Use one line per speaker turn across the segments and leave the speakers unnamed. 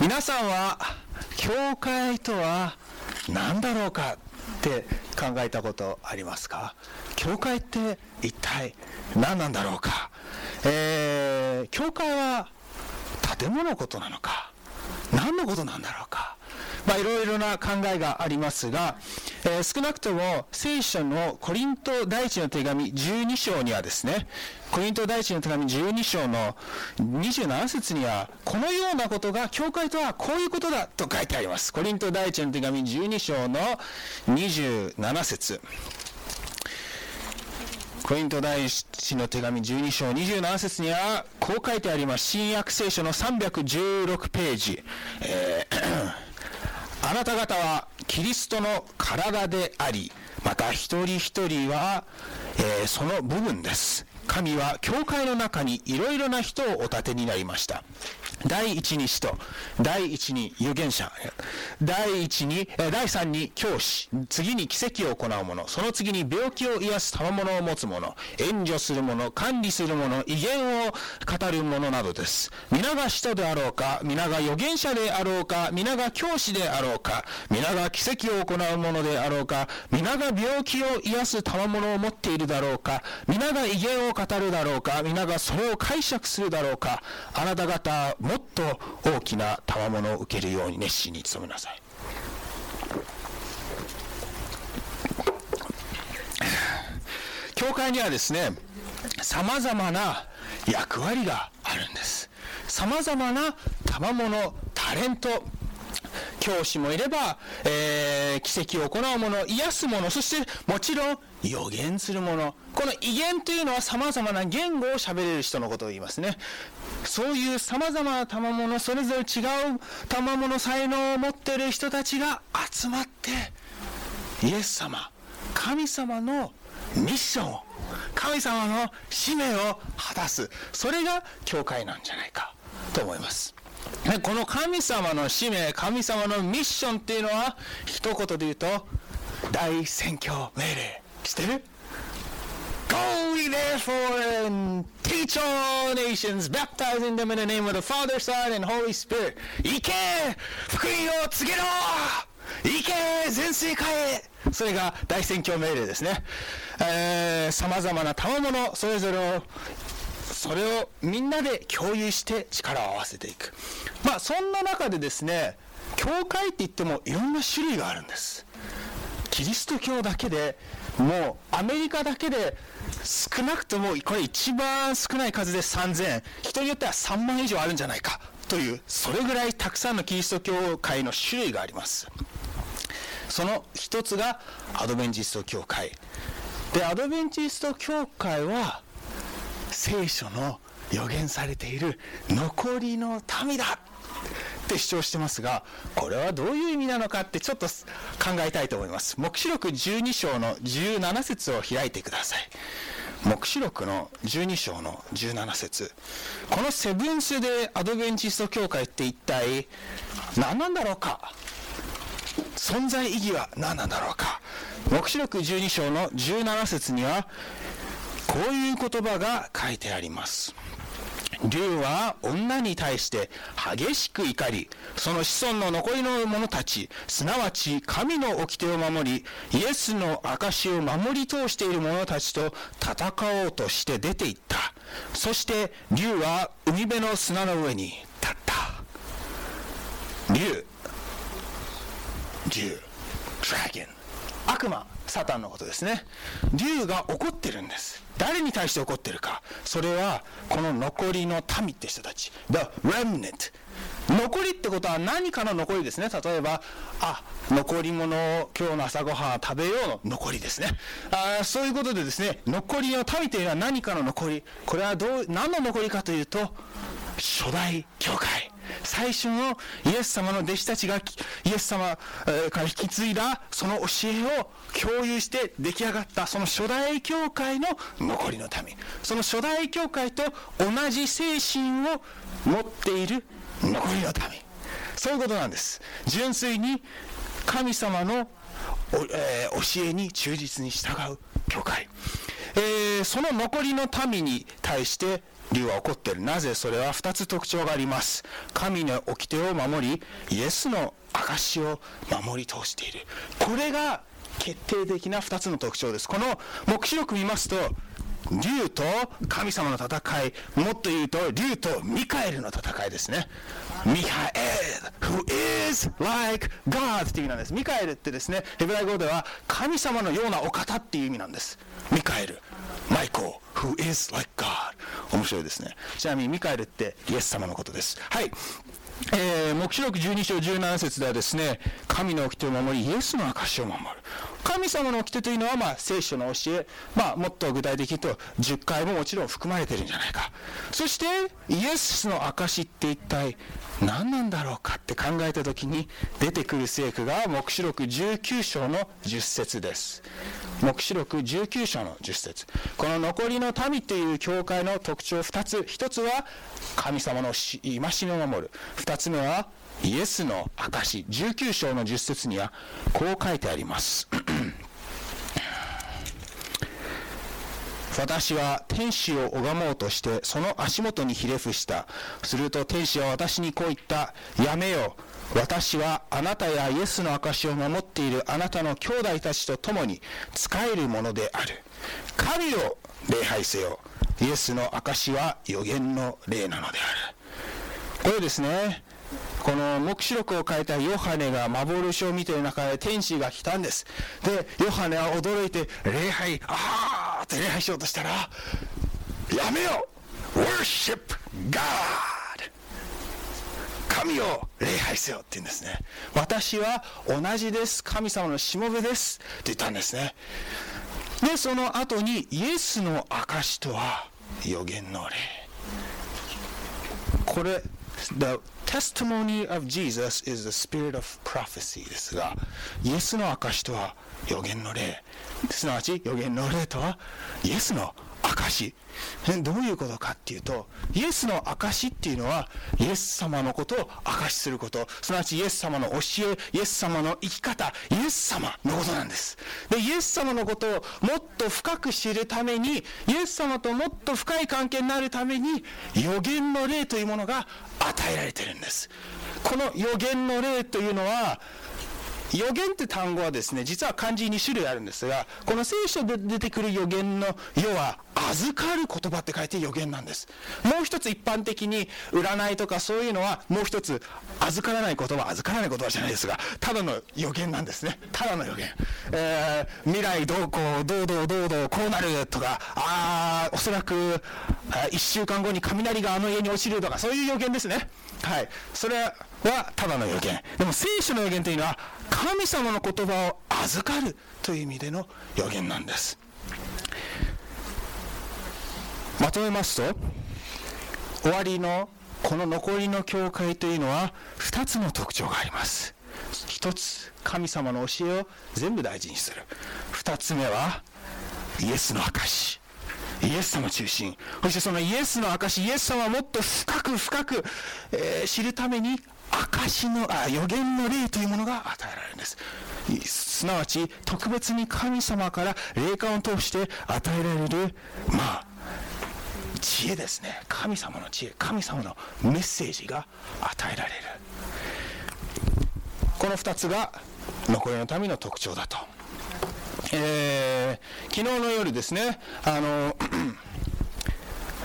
皆さんは教会とは何だろうかって考えたことありますか？教会って一体何なんだろうか、えー、教会は建物のことなのか？何のことなんだろうか？まあ、いろいろな考えがありますが、えー、少なくとも聖書のコリント第一の手紙12章にはですね、コリント第一の手紙12章の27節には、このようなことが、教会とはこういうことだと書いてあります。コリント第一の手紙12章の27節コリント第一の手紙12章27節には、こう書いてあります。新約聖書の316ページ。えーあなた方はキリストの体であり、また一人一人は、えー、その部分です。神は教会の中にいろいろな人をお立てになりました。第一に使徒、第一に預言者、第一に、第三に教師、次に奇跡を行う者、その次に病気を癒す賜物を持つ者、援助する者、管理する者、威厳を語る者などです。皆が使徒であろうか、皆が預言者であろうか、皆が教師であろうか、皆が奇跡を行う者であろうか、皆が病気を癒す賜物を持っているだろうか、皆が威厳を語るだろうか、皆がそれを解釈するだろうか、あなた方、もっと大きな賜物を受けるように熱心に努めなさい。教会にはですね、様々な役割があるんです。様々な賜物、タレント、教師もいれば、えー、奇跡を行う者、癒す者、そしてもちろん予言する者。この威厳というのは様々な言語を喋れる人のことを言いますね。そういう様々な賜物、それぞれ違う賜物、才能を持っている人たちが集まって、イエス様、神様のミッションを、神様の使命を果たす。それが教会なんじゃないかと思います。この神様の使命、神様のミッションっていうのは、一言で言うと、大宣教命令。知ってる？Go therefore and teach all nations, baptizing them in the name of the Father, Son, and Holy Spirit. 行け福音を告げろ行け全世界へそれが大宣教命令ですね。えー、様々な賜物、それぞれを、それをみんなで共有して力を合わせていく。まあ、そんな中でですね、教会って言ってもいろんな種類があるんです。キリスト教だけでもうアメリカだけで少なくともこれ一番少ない数で3000人によっては3万以上あるんじゃないか。というそれぐらいたくさんのキリスト教会の種類があります。その一つがアドベンチスト教会。でアドベンチスト教会は聖書の予言されている残りの民だ。って主張してますが、これはどういう意味なのかってちょっと考えたいと思います。黙示録12章の17節を開いてください。黙示録の12章の17節このセブンス・デ・アドベンチスト教会って一体何なんだろうか？存在意義は何なんだろうか？黙示録12章の17節にはこういう言葉が書いてあります。竜は女に対して激しく怒り、その子孫の残りの者たち、すなわち神の掟を守り、イエスの証を守り通している者たちと戦おうとして出て行った。そして竜は海辺の砂の上に立った。竜、竜、ドラゴン、悪魔、サタンのことですね。竜が怒ってるんです。誰に対して怒ってるか。それは、この残りの民って人たち。The remnant。残りってことは何かの残りですね。例えば、あ、残り物を今日の朝ごはん食べようの残りですね。あそういうことでですね、残りの民というのは何かの残り。これはどう、何の残りかというと、初代教会。最初のイエス様の弟子たちがイエス様から引き継いだその教えを共有して出来上がったその初代教会の残りの民。その初代教会と同じ精神を持っている残りの民。そういうことなんです。純粋に神様の、え、教えに忠実に従う教会、えー、その残りの民に対して竜は怒っている。なぜそれは2つ特徴があります。神の掟を守りイエスの証を守り通している。これが決定的な2つの特徴です。この黙示録見ますと竜と神様の戦いもっと言うと竜とミカエルの戦いですね。ミカエル who is like God っていう意味なんです。ミカエルってですねヘブライ語では神様のようなお方っていう意味なんです。ミカエル。マイコー who is like God. 面白いですね。ちなみにミカエルってイエス様のことです。はい。えー、目視録12章17節ではですね神の掟を守りイエスの証を守る。神様の掟というのは、まあ、聖書の教え、まあ、もっと具体的に言うと10回ももちろん含まれてるんじゃないか。そしてイエスの証って一体何なんだろうかって考えた時に出てくる聖句が黙示録19章の10節です。黙示録19章の10節。この残りの民という教会の特徴2つ。1つは神様の戒めを守る。2つ目はイエスの証19章の10節にはこう書いてあります。私は天使を拝もうとしてその足元にひれ伏した。すると天使は私にこう言った。やめよ私はあなたやイエスの証を守っているあなたの兄弟たちと共に仕えるものである。神を礼拝せよ。イエスの証は予言の霊なのである。これですね。この黙示録を書いたヨハネが幻を見ている中で天使が来たんです。でヨハネは驚いて礼拝ああって礼拝しようとしたらやめよ Worship God 神を礼拝せよって言うんですね。私は同じです。神様のしもべです。って言ったんですね。でその後にイエスの証とは予言の霊これ The testimony of Jesus is the spirit of prophecy ですが、イエスの証とは予言の霊。すなわち予言の霊とはイエスの証。どういうことかっていうと、イエスの証っていうのは、イエス様のことを証しすること、すなわちイエス様の教え、イエス様の生き方、イエス様のことなんです。で、イエス様のことをもっと深く知るために、イエス様ともっと深い関係になるために、予言の霊というものが与えられてるんです。この予言の霊というのは、予言って単語はですね、実は漢字2種類あるんですが、この聖書で出てくる予言の世は、預かる言葉って書いて予言なんです。もう一つ一般的に占いとかそういうのは、もう一つ預からない言葉、預からない言葉じゃないですが、ただの予言なんですね。ただの予言。えー、未来どうこう、どうどうどうどう、こうなるとか、ああ、おそらく、1週間後に雷があの家に落ちるとか、そういう予言ですね。はい。それははただの予言。でも聖書の予言というのは、神様の言葉を預かるという意味での予言なんです。まとめますと終わりのこの残りの教会というのは2つの特徴があります。1つ神様の教えを全部大事にする。2つ目はイエスの証イエス様中心。そしてそのイエスの証イエス様をもっと深く深く、えー、知るために証のあ予言の霊というものが与えられるんです。すなわち特別に神様から霊感を通して与えられるまあ知恵ですね。神様の知恵神様のメッセージが与えられる。この2つが残りの民の特徴だと、えー、昨日の夜ですねあの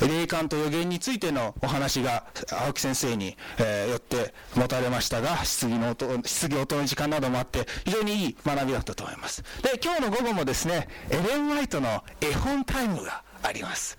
霊感と予言についてのお話が青木先生に、えー、よって持たれましたが質疑の質疑応答の時間などもあって非常にいい学びだったと思います。で今日の午後もですねエレン・ワイトの絵本タイムがあります、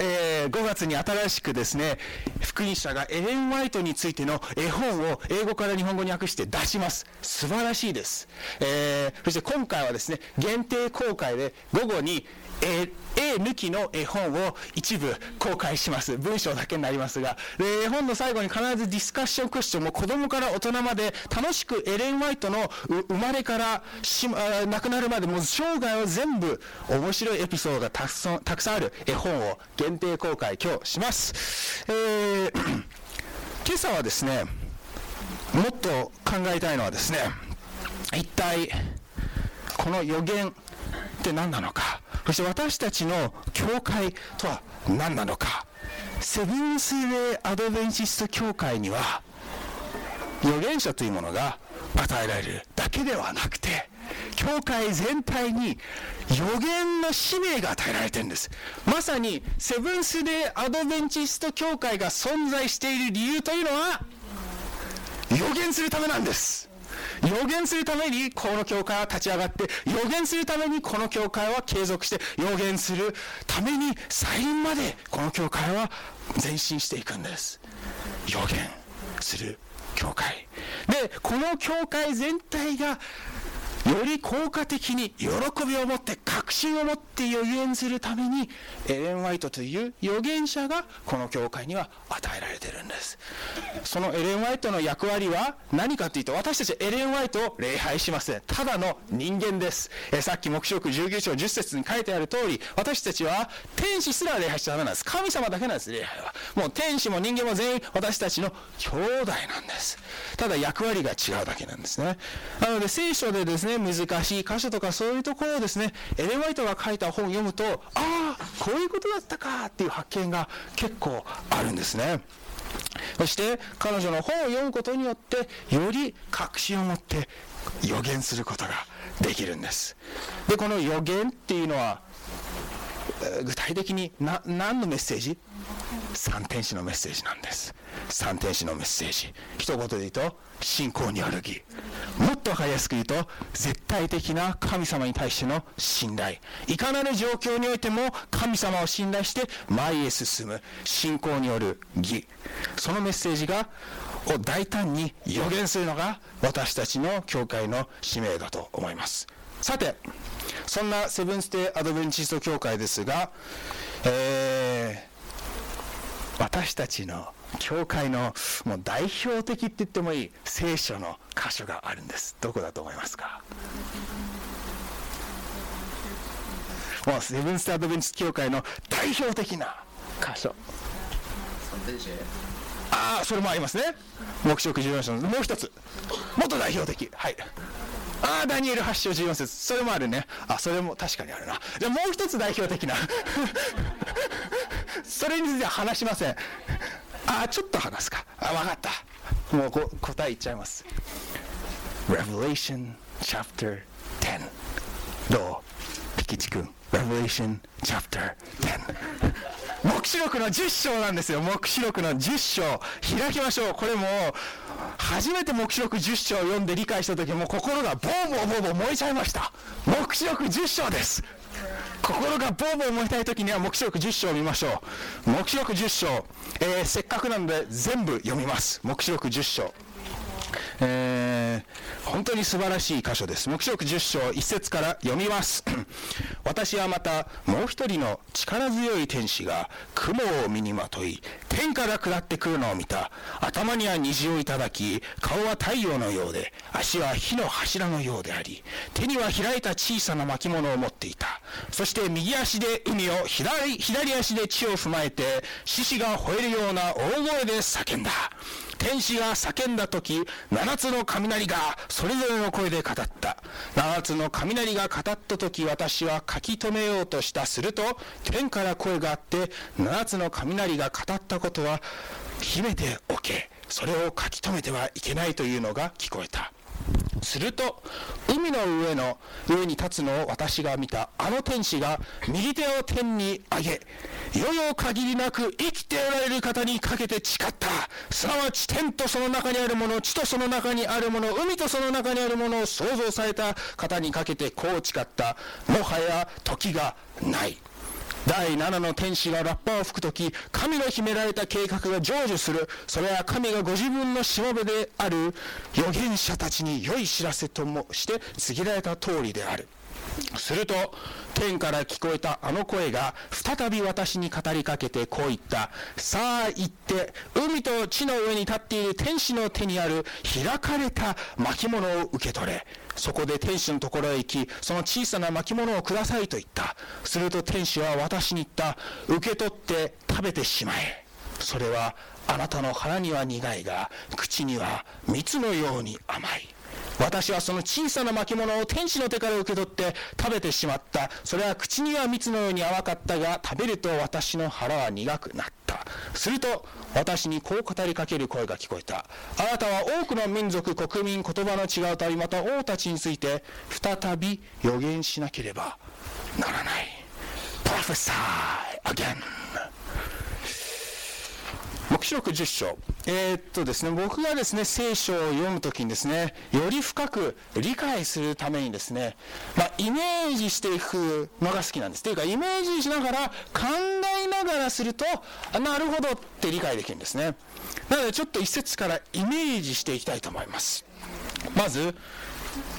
えー、5月に新しくですね福音社がエレン・ワイトについての絵本を英語から日本語に訳して出します。素晴らしいです、えー、そして今回はですね限定公開で午後にえ絵抜きの絵本を一部公開します。文章だけになりますが、絵本の最後に必ずディスカッションクッションも子供から大人まで楽しくエレン・ワイトの生まれからしま亡くなるまでもう生涯を全部面白いエピソードがたくさんたくさんある。絵本を限定公開今日します。えー、今朝はですね、もっと考えたいのはですね、一体この予言って何なのかそして私たちの教会とは何なのかセブンス・デー・アドベンチスト教会には預言者というものが与えられるだけではなくて教会全体に予言の使命が与えられてるんです。まさにセブンス・デー・アドベンチスト教会が存在している理由というのは予言するためなんです。予言するためにこの教会は立ち上がって予言するためにこの教会は継続して予言するために再臨までこの教会は前進していくんです。予言する教会。でこの教会全体がより効果的に喜びを持って確信を持って予言するためにエレン・ワイトという預言者がこの教会には与えられてるんです。そのエレン・ワイトの役割は何かというと私たちエレン・ワイトを礼拝しませんただの人間です。えさっき黙示録19章10節に書いてある通り私たちは天使すら礼拝しちゃダメなんです。神様だけなんです礼拝は。もう天使も人間も全員私たちの兄弟なんです。ただ役割が違うだけなんですね。なので聖書でですね難しい箇所とかそういうところをですねエレン・ワイトが書いた本を読むとああこういうことだったかっていう発見が結構あるんですね。そして彼女の本を読むことによってより確信を持って予言することができるんです。でこの予言っていうのは具体的に何のメッセージ？三天使のメッセージなんです。三天使のメッセージ。一言で言うと信仰による義。もっと分かりやすく言うと絶対的な神様に対しての信頼。いかなる状況においても神様を信頼して前へ進む。信仰による義。そのメッセージがを大胆に予言するのが私たちの教会の使命だと思います。さてそんなセブンステイアドベンチスト教会ですが、えー、私たちの教会のもう代表的って言ってもいい聖書の箇所があるんです。どこだと思いますか？もうセブンステアドベンチス教会の代表的な箇所。ああそれもありますね。黙示録14章の。もう一つ。もっと代表的。はい。ああダニエル8章14節。それもあるね。あそれも確かにあるな。じゃもう一つ代表的な。それについては話しません。ああちょっと話すか。あ分かった。もうこ答え言っちゃいます。Revelation chapter 10どう？ピキチ君。Revelation chapter 10黙示録の10章なんですよ。黙示録の10章。開きましょう。これも初めて黙示録10章を読んで理解した時も心がボーボーボーボー燃えちゃいました。黙示録10章です。心がボーボー燃えたい時には黙示録10章を見ましょう黙示録10章、えー、せっかくなので全部読みます黙示録10章えー、本当に素晴らしい箇所です。黙示録10章1節から読みます。私はまたもう一人の力強い天使が雲を身にまとい、天から下ってくるのを見た。頭には虹をいただき、顔は太陽のようで、足は火の柱のようであり、手には開いた小さな巻物を持っていた。そして右足で海を左、左足で地を踏まえて、獅子が吠えるような大声で叫んだ。天使が叫んだ時七つの雷がそれぞれの声で語った。七つの雷が語った時私は書き留めようとした。すると天から声があって七つの雷が語ったことは秘めておけ。それを書き留めてはいけないというのが聞こえた。すると海の上の上に立つのを私が見た。あの天使が右手を天に上げ世々限りなく生きておられる方にかけて誓った。すなわち天とその中にあるもの地とその中にあるもの海とその中にあるものを創造された方にかけてこう誓った。もはや時がない。第7の天使がラッパを吹く時神の秘められた計画が成就する。それは神がご自分のしもべである預言者たちに良い知らせともして告げられた通りである。すると天から聞こえたあの声が再び私に語りかけてこう言った。さあ行って海と地の上に立っている天使の手にある開かれた巻物を受け取れ。そこで天使のところへ行きその小さな巻物をくださいと言った。すると天使は私に言った。受け取って食べてしまえ。それはあなたの腹には苦いが口には蜜のように甘い。私はその小さな巻物を天使の手から受け取って食べてしまった。それは口には蜜のように甘かったが、食べると私の腹は苦くなった。すると、私にこう語りかける声が聞こえた。あなたは多くの民族、国民、言葉の違う旅、また王たちについて、再び予言しなければならない。Prophesy again. 黙示録10章。えー、っとですね、僕がですね、聖書を読むときにですね、より深く理解するためにですね、まあ、イメージしていくのが好きなんです。というか、イメージしながら、考えながらすると、なるほどって理解できるんですね。なので、ちょっと一節からイメージしていきたいと思います。まず、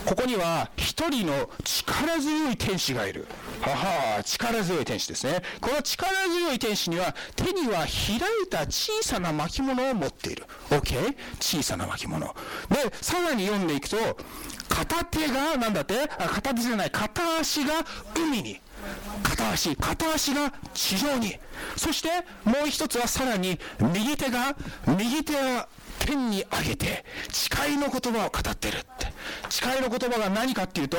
ここには一人の力強い天使がいる。はは力強い天使ですね。この力強い天使には手には開いた小さな巻物を持っている。OK? 小さな巻物。で、さらに読んでいくと、片手が、なんだって？あ片手じゃない、片足が海に。片足、片足が地上に。そしてもう一つはさらに右手が、右手は天に上げて誓いの言葉を語ってるって。誓いの言葉が何かっていうと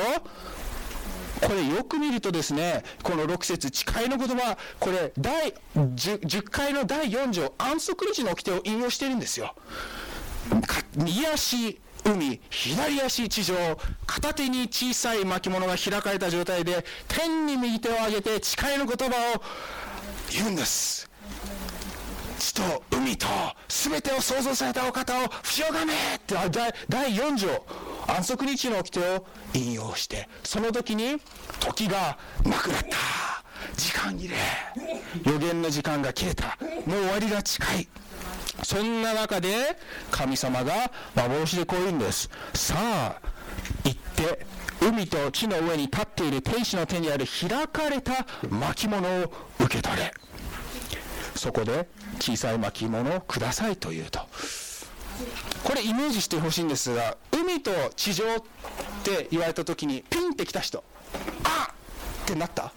これよく見るとですねこの6節誓いの言葉これ第 10, 10回の第4条安息日の掟を引用してるんですよ。右足海左足地上片手に小さい巻物が開かれた状態で天に右手を上げて誓いの言葉を言うんです。地と海と全てを創造されたお方を不がめって第4条安息日の掟を引用してその時に時がなくなった。時間切れ。予言の時間が切れた。もう終わりが近い。そんな中で神様が幻でこう言うんです。さあ行って海と地の上に立っている天使の手にある開かれた巻物を受け取れ。そこで小さい巻物をくださいと言うと。これイメージしてほしいんですが海と地上って言われた時にピンってきた人。あってなった。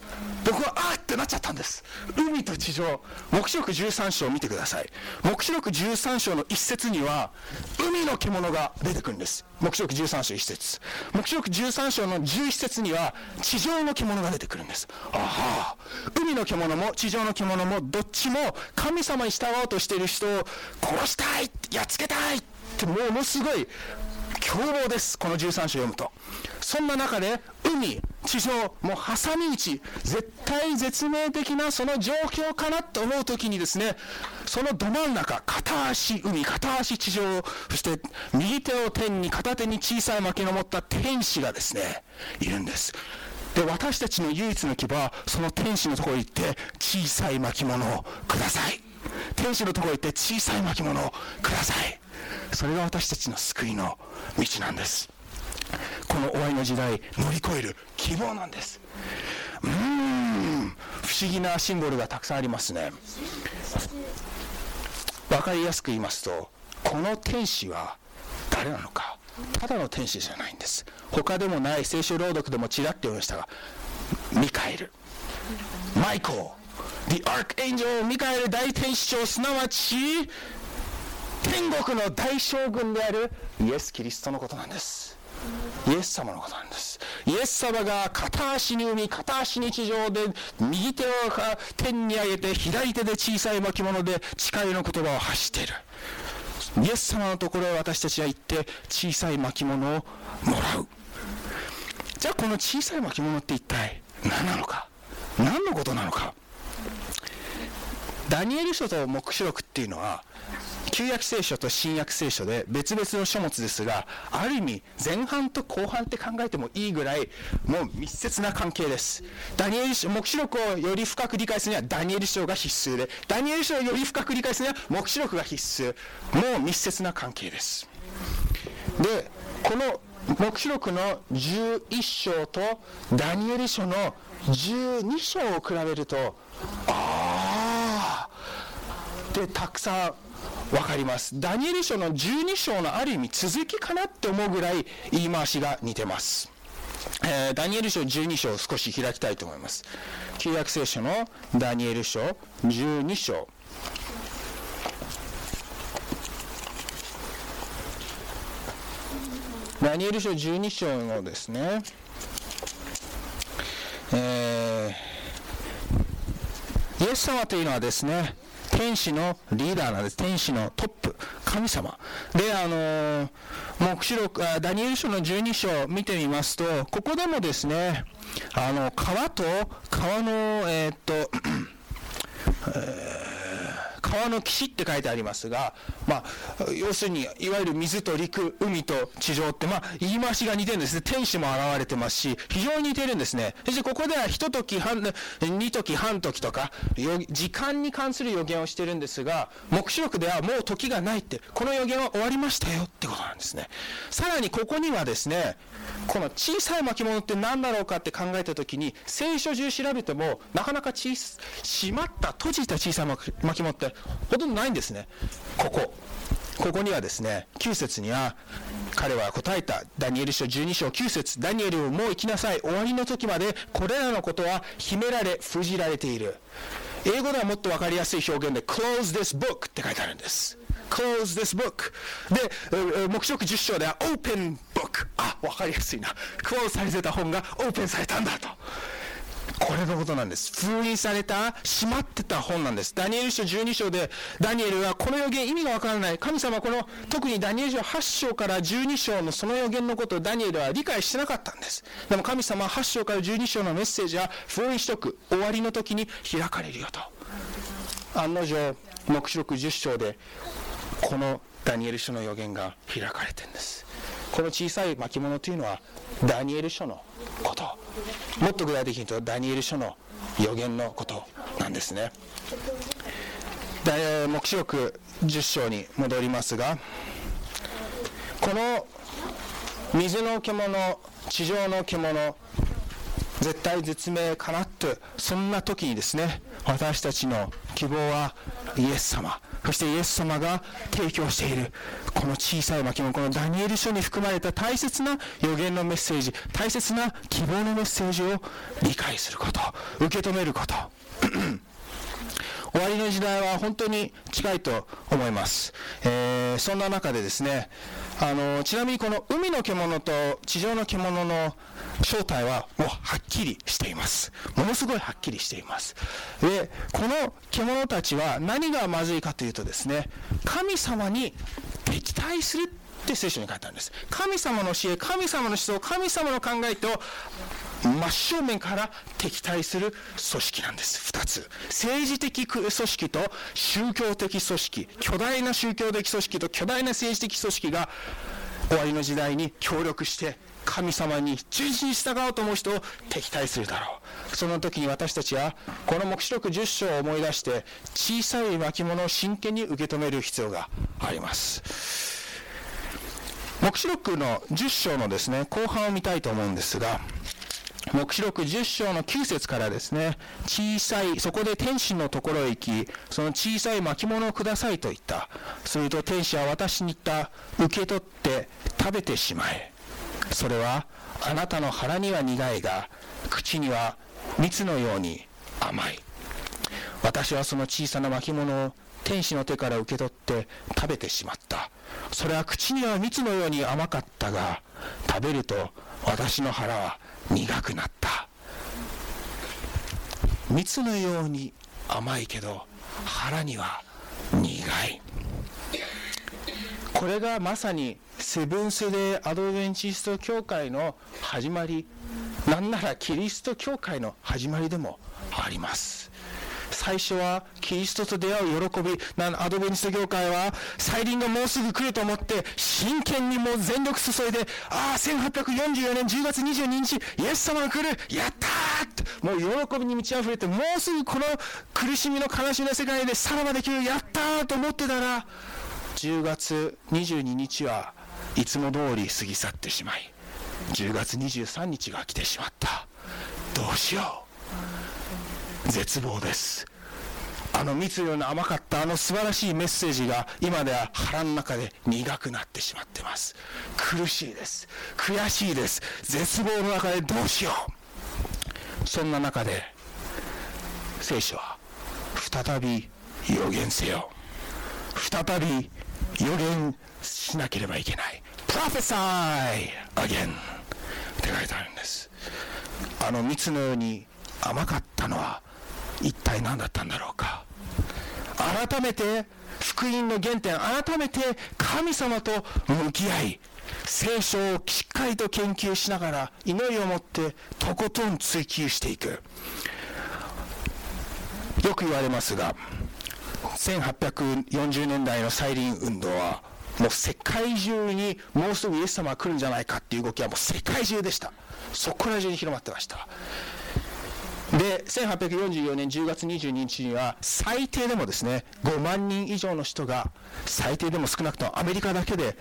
僕はあってなっちゃったんです。海と地上黙示録13章を見てください。黙示録13章の一節には海の獣が出てくるんです。黙示録13章一節。黙示録13章の11節には地上の獣が出てくるんです。ああ海の獣も地上の獣もどっちも神様に従おうとしている人を殺したいやっつけたいってものすごい凶暴です。この13章読むと。そんな中で海地上もう挟み撃ち絶対絶命的なその状況かなと思う時にですねそのど真ん中片足海片足地上そして右手を天に片手に小さい薪の持った天使がですねいるんです。で私たちの唯一の希望はその天使のところに行って小さい巻物をください。天使のところに行って小さい巻物をください。それが私たちの救いの道なんです。この終わりの時代乗り越える希望なんです。うーん。不思議なシンボルがたくさんありますね。分かりやすく言いますとこの天使は誰なのか。ただの天使じゃないんです。他でもない聖書朗読でもちらっと読みましたがミカエル。マイコー。The Archangel ミカエル大天使長すなわち天国の大将軍であるイエス・キリストのことなんです。イエス様のことなんです。イエス様が片足に海片足に地上で右手を天に上げて左手で小さい巻物で誓いの言葉を発している。イエス様のところへ私たちは行って小さい巻物をもらう。じゃあこの小さい巻物って一体何なのか？何のことなのか？ダニエル書と黙示録っていうのは旧約聖書と新約聖書で別々の書物ですがある意味前半と後半って考えてもいいぐらいもう密接な関係です。ダニエル書黙示録をより深く理解するにはダニエル書が必須でダニエル書をより深く理解するには黙示録が必須もう密接な関係です。でこの黙示録の11章とダニエル書の12章を比べるとああでたくさん分かります。ダニエル書の12章のある意味続きかなって思うぐらい言い回しが似てます、えー、ダニエル書12章を少し開きたいと思います。旧約聖書のダニエル書12章。ダニエル書12章のですね、えー、イエス様というのはですね、天使のリーダーなんです。天使のトップ、神様。で、あのー、目視録、ダニエル書の12章を見てみますと、ここでもですね、あの、川と川の、えー、っと、えー川の岸って書いてありますが、まあ、要するに、いわゆる水と陸、海と地上って、まあ、言い回しが似てるんですね。天使も現れてますし、非常に似てるんですね。そしてここでは一時半、二時半時とか、時間に関する予言をしてるんですが、目視録ではもう時がないって、この予言は終わりましたよってことなんですね。さらにここにはですね、この小さい巻物って何だろうかって考えたときに、聖書中調べても、なかなか小閉まった、閉じた小さい巻物ってほとんどないんですね。ここ。ここにはですね、9節には、彼は答えた、ダニエル書12章9節ダニエルをもう行きなさい。終わりの時まで、これらのことは秘められ、封じられている。英語ではもっと分かりやすい表現で、close this book って書いてあるんです。close this book で目視録10章では open book あ分かりやすいなクローズされてた本がオープンされたんだとこれのことなんです。封印された、閉まってた本なんです。ダニエル書12章で、ダニエルはこの予言意味がわからない。神様この、特にダニエル書8章から12章のその予言のことをダニエルは理解してなかったんです。でも神様は8章から12章のメッセージは封印しとく。終わりの時に開かれるよと。案の定、目視録10章で、このダニエル書の予言が開かれてるんです。この小さい巻物というのは、ダニエル書のこと。もっと具体的に言うとダニエル書の予言のことなんですね。黙示録10章に戻りますがこの水の獣地上の獣絶対絶命かなってそんな時にですね私たちの希望はイエス様そしてイエス様が提供しているこの小さい巻物このダニエル書に含まれた大切な予言のメッセージ大切な希望のメッセージを理解すること受け止めること。終わりの時代は本当に近いと思います、えー、そんな中でですねあのちなみにこの海の獣と地上の獣の正体はもうはっきりしています。ものすごいはっきりしています。で、この獣たちは何がまずいかというとですね、神様に敵対するって聖書に書いてあるんです。神様の教え、神様の思想、神様の考えと真正面から敵対する組織なんです。二つ。政治的組織と宗教的組織。巨大な宗教的組織と巨大な政治的組織が終わりの時代に協力して神様に純粋に従おうと思う人を敵対するだろう。その時に私たちは、この黙示録10章を思い出して、小さい巻物を真剣に受け止める必要があります。黙示録の10章のですね、後半を見たいと思うんですが、黙示録10章の9節からですね、小さい、そこで天使のところへ行き、その小さい巻物をくださいと言った。すると天使は私に言った。受け取って食べてしまえ。それはあなたの腹には苦いが口には蜜のように甘い私はその小さな巻物を天使の手から受け取って食べてしまったそれは口には蜜のように甘かったが食べると私の腹は苦くなった。蜜のように甘いけど腹には苦い。これがまさにセブンス・デー・アドベンチスト教会の始まり。なんならキリスト教会の始まりでもあります。最初はキリストと出会う喜びアドベンチスト教会は再臨がもうすぐ来ると思って真剣にもう全力注いでああ1844年10月22日イエス様が来るやったーってもう喜びに満ち溢れてもうすぐこの苦しみの悲しみの世界でさらばできるやったーと思ってたら10月22日はいつも通り過ぎ去ってしまい10月23日が来てしまった。どうしよう。絶望です。あの蜜のような甘かったあの素晴らしいメッセージが今では腹の中で苦くなってしまってます。苦しいです。悔しいです。絶望の中でどうしよう。そんな中で聖書は再び予言せよ。再び予言しなければいけない。Prophesy again! って書いてあるんです。あの蜜のように甘かったのは一体何だったんだろうか。改めて福音の原点改めて神様と向き合い聖書をしっかりと研究しながら祈りを持ってとことん追求していく。よく言われますが1840年代の再臨運動はもう世界中にもうすぐイエス様が来るんじゃないかっていう動きはもう世界中でした。そこら中に広まってました。で1844年10月22日には最低でもですね5万人以上の人が最低でも少なくともアメリカだけで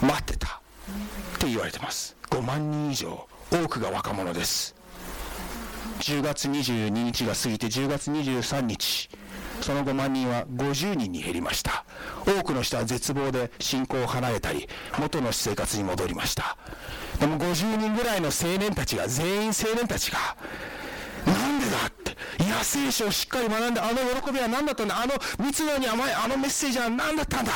待ってたって言われてます。5万人以上多くが若者です。10月22日が過ぎて10月23日その5万人は50人に減りました。多くの人は絶望で信仰を離れたり元の私生活に戻りました。でも50人ぐらいの青年たちが全員青年たちがなんでだっていや聖書をしっかり学んであの喜びは何だったんだあの密度に甘いあのメッセージは何だったんだ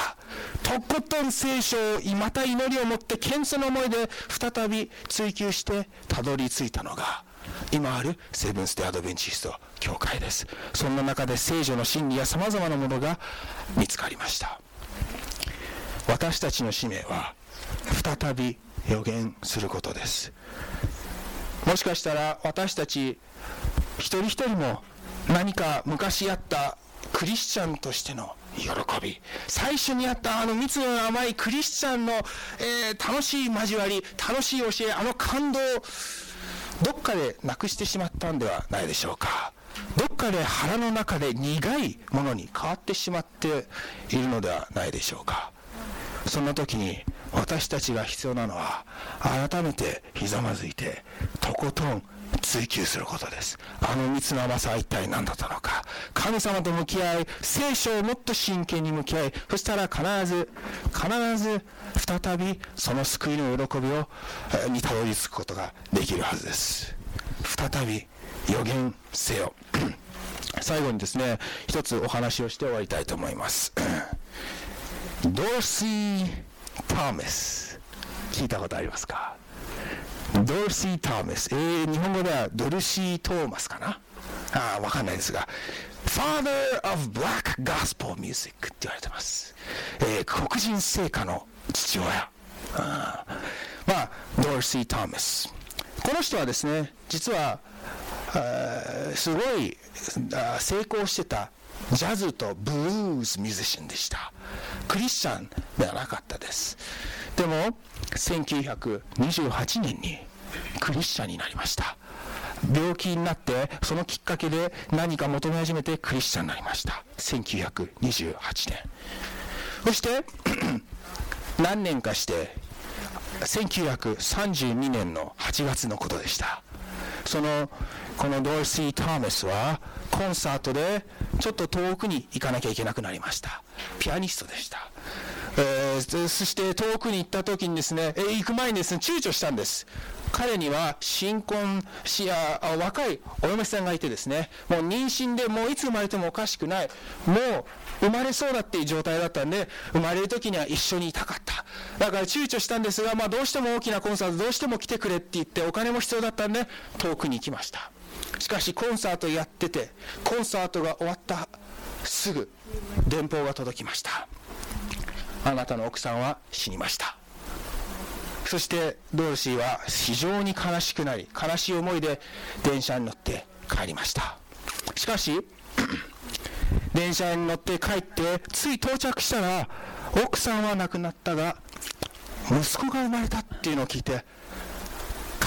とことん聖書をまた祈りを持って謙遜の思いで再び追求してたどり着いたのが今あるセブンス・デ・アドベンチスト教会です。そんな中で聖女の真理やさまざまなものが見つかりました。私たちの使命は再び予言することです。もしかしたら私たち一人一人も何か昔あったクリスチャンとしての喜び。最初にあったあの蜜の甘いクリスチャンの、えー、楽しい交わり楽しい教えあの感動どっかでなくしてしまったんではないでしょうか。どっかで腹の中で苦いものに変わってしまっているのではないでしょうか。そんな時に私たちが必要なのは改めてひざまずいてとことん追求することです。あの蜜の甘さは一体何だったのか。神様と向き合い聖書をもっと真剣に向き合いそしたら必ず必ず再びその救いの喜びをにたどり着くことができるはずです。再び予言せよ。最後にですね一つお話をして終わりたいと思います。ドーシー・トーマス。聞いたことありますか？ドルシー・トーマス、えー、日本語ではドルシー・トーマスかな？あわかんないですが。Father of Black Gospel Music って言われてます、えー、黒人聖歌の父親。あまあドルシー・トーマス。この人はですね実はすごい成功してたジャズとブルースミュージシャンでした。クリスチャンではなかったです。でも1928年にクリスチャンになりました。病気になってそのきっかけで何か求め始めてクリスチャンになりました。1928年。そして 何年かして1932年の8月のことでした。そのこのドーシー・トーマスはコンサートでちょっと遠くに行かなきゃいけなくなりましたピアニストでしたえー、そして遠くに行った時にですね、えー、行く前にですね、躊躇したんです。彼には新婚しや若いお嫁さんがいてですね、もう妊娠でもういつ生まれてもおかしくない、もう生まれそうだっていう状態だったんで、生まれる時には一緒にいたかった。だから躊躇したんですが、まあ、どうしても大きなコンサート、どうしても来てくれって言って、お金も必要だったんで、遠くに行きました。しかしコンサートやってて、コンサートが終わったすぐ、電報が届きました。あなたの奥さんは死にましたそしてドーシーは非常に悲しくなり悲しい思いで電車に乗って帰りましたしかし 電車に乗って帰ってつい到着したら奥さんは亡くなったが息子が生まれたっていうのを聞いて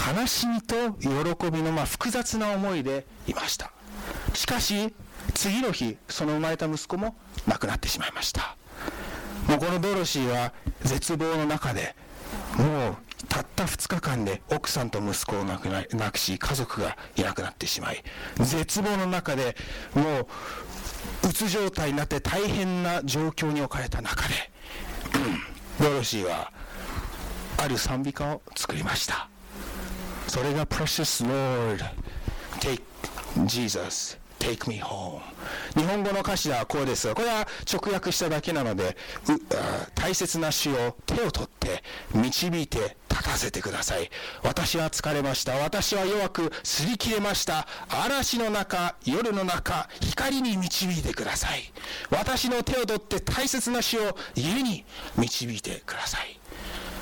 悲しみと喜びのま複雑な思いでいました。しかし次の日その生まれた息子も亡くなってしまいました。もうこのドロシーは絶望の中でもうたった2日間で奥さんと息子を亡くな亡くし家族がいなくなってしまい絶望の中でもううつ状態になって大変な状況に置かれた中でドロシーはある賛美歌を作りました。それが Precious Lord. Take Jesus. Take me home. 日本語の歌詞はこうですがこれは直訳しただけなので大切な主を手を取って導いて立たせてください。私は疲れました。私は弱く擦り切れました。嵐の中夜の中光に導いてください。私の手を取って大切な主を家に導いてください。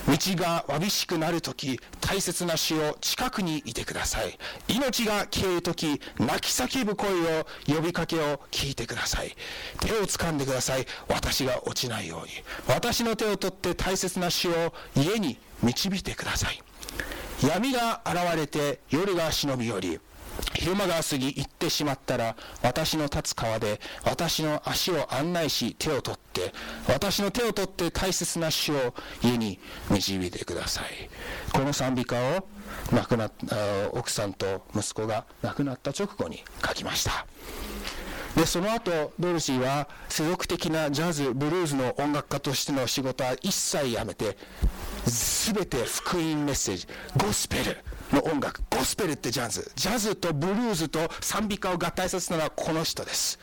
道がわびしくなるとき、大切な死を近くにいてください。命が消えるとき、泣き叫ぶ声を、呼びかけを聞いてください。手を掴んでください。私が落ちないように。私の手を取って大切な死を家に導いてください。闇が現れて夜が忍び寄り、昼間が過ぎ行ってしまったら私の立つ川で私の足を案内し手を取って私の手を取って大切な死を家に導いてください。この賛美歌を亡くなっ奥さんと息子が亡くなった直後に書きました。でその後ドルシーは世俗的なジャズブルーズの音楽家としての仕事は一切やめて全て福音メッセージゴスペル。の音楽ゴスペルってジャズ。ジャズとブルーズと賛美歌を合体させたのはこの人です。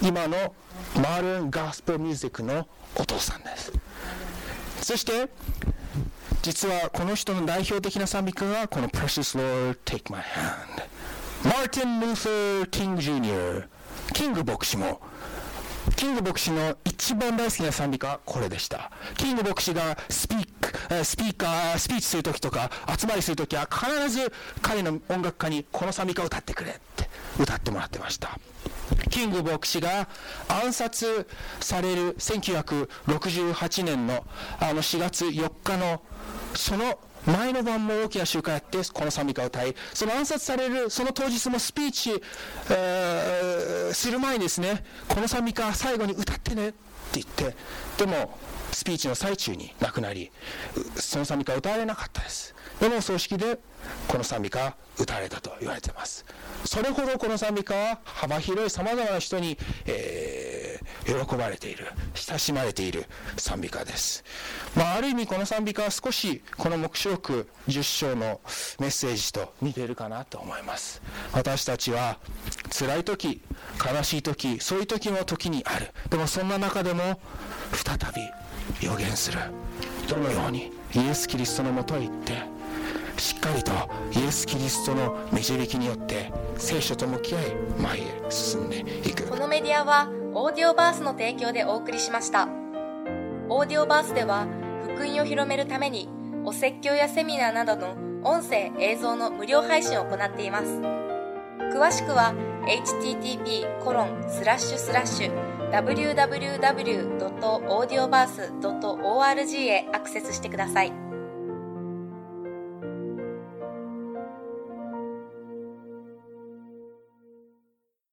今のマールン・ガスペルミュージックのお父さんです。そして実はこの人の代表的な賛美歌がこの Precious Lord Take My Hand マーティン・ルーサー・キング・ジュニアキング牧師もキング牧師の一番大好きな賛美歌はこれでした。キング牧師がスピーク、スピーカー、スピーチするときとか、集まりするときは必ず彼の音楽家にこの賛美歌を歌ってくれって歌ってもらってました。キング牧師が暗殺される1968年のあの4月4日のその前の晩も大きな集会やってこの賛美歌を歌いその暗殺されるその当日もスピーチ、えー、する前にですねこの賛美歌最後に歌ってねって言ってでもスピーチの最中に亡くなりその賛美歌歌われなかったです。でも葬式でこの賛美歌歌われたと言われています。それほどこの賛美歌は幅広いさまざまな人に、えー、喜ばれている。親しまれている。賛美歌です、まあ、ある意味この賛美歌は少しこの黙示録10章のメッセージと似ているかなと思います。私たちは辛い時悲しい時そういう時も時にある。でもそんな中でも再び予言する。どのようにイエス・キリストのもとへ行ってしっかりとイエス・キリストの導きによって聖書と向き合い前へ進んでいく。
このメディアはオーディオバースの提供でお送りしました。オーディオバースでは福音を広めるためにお説教やセミナーなどの音声映像の無料配信を行っています。詳しくは http コロンスラッシュスラッシュ www.audioverse.org へアクセスしてください。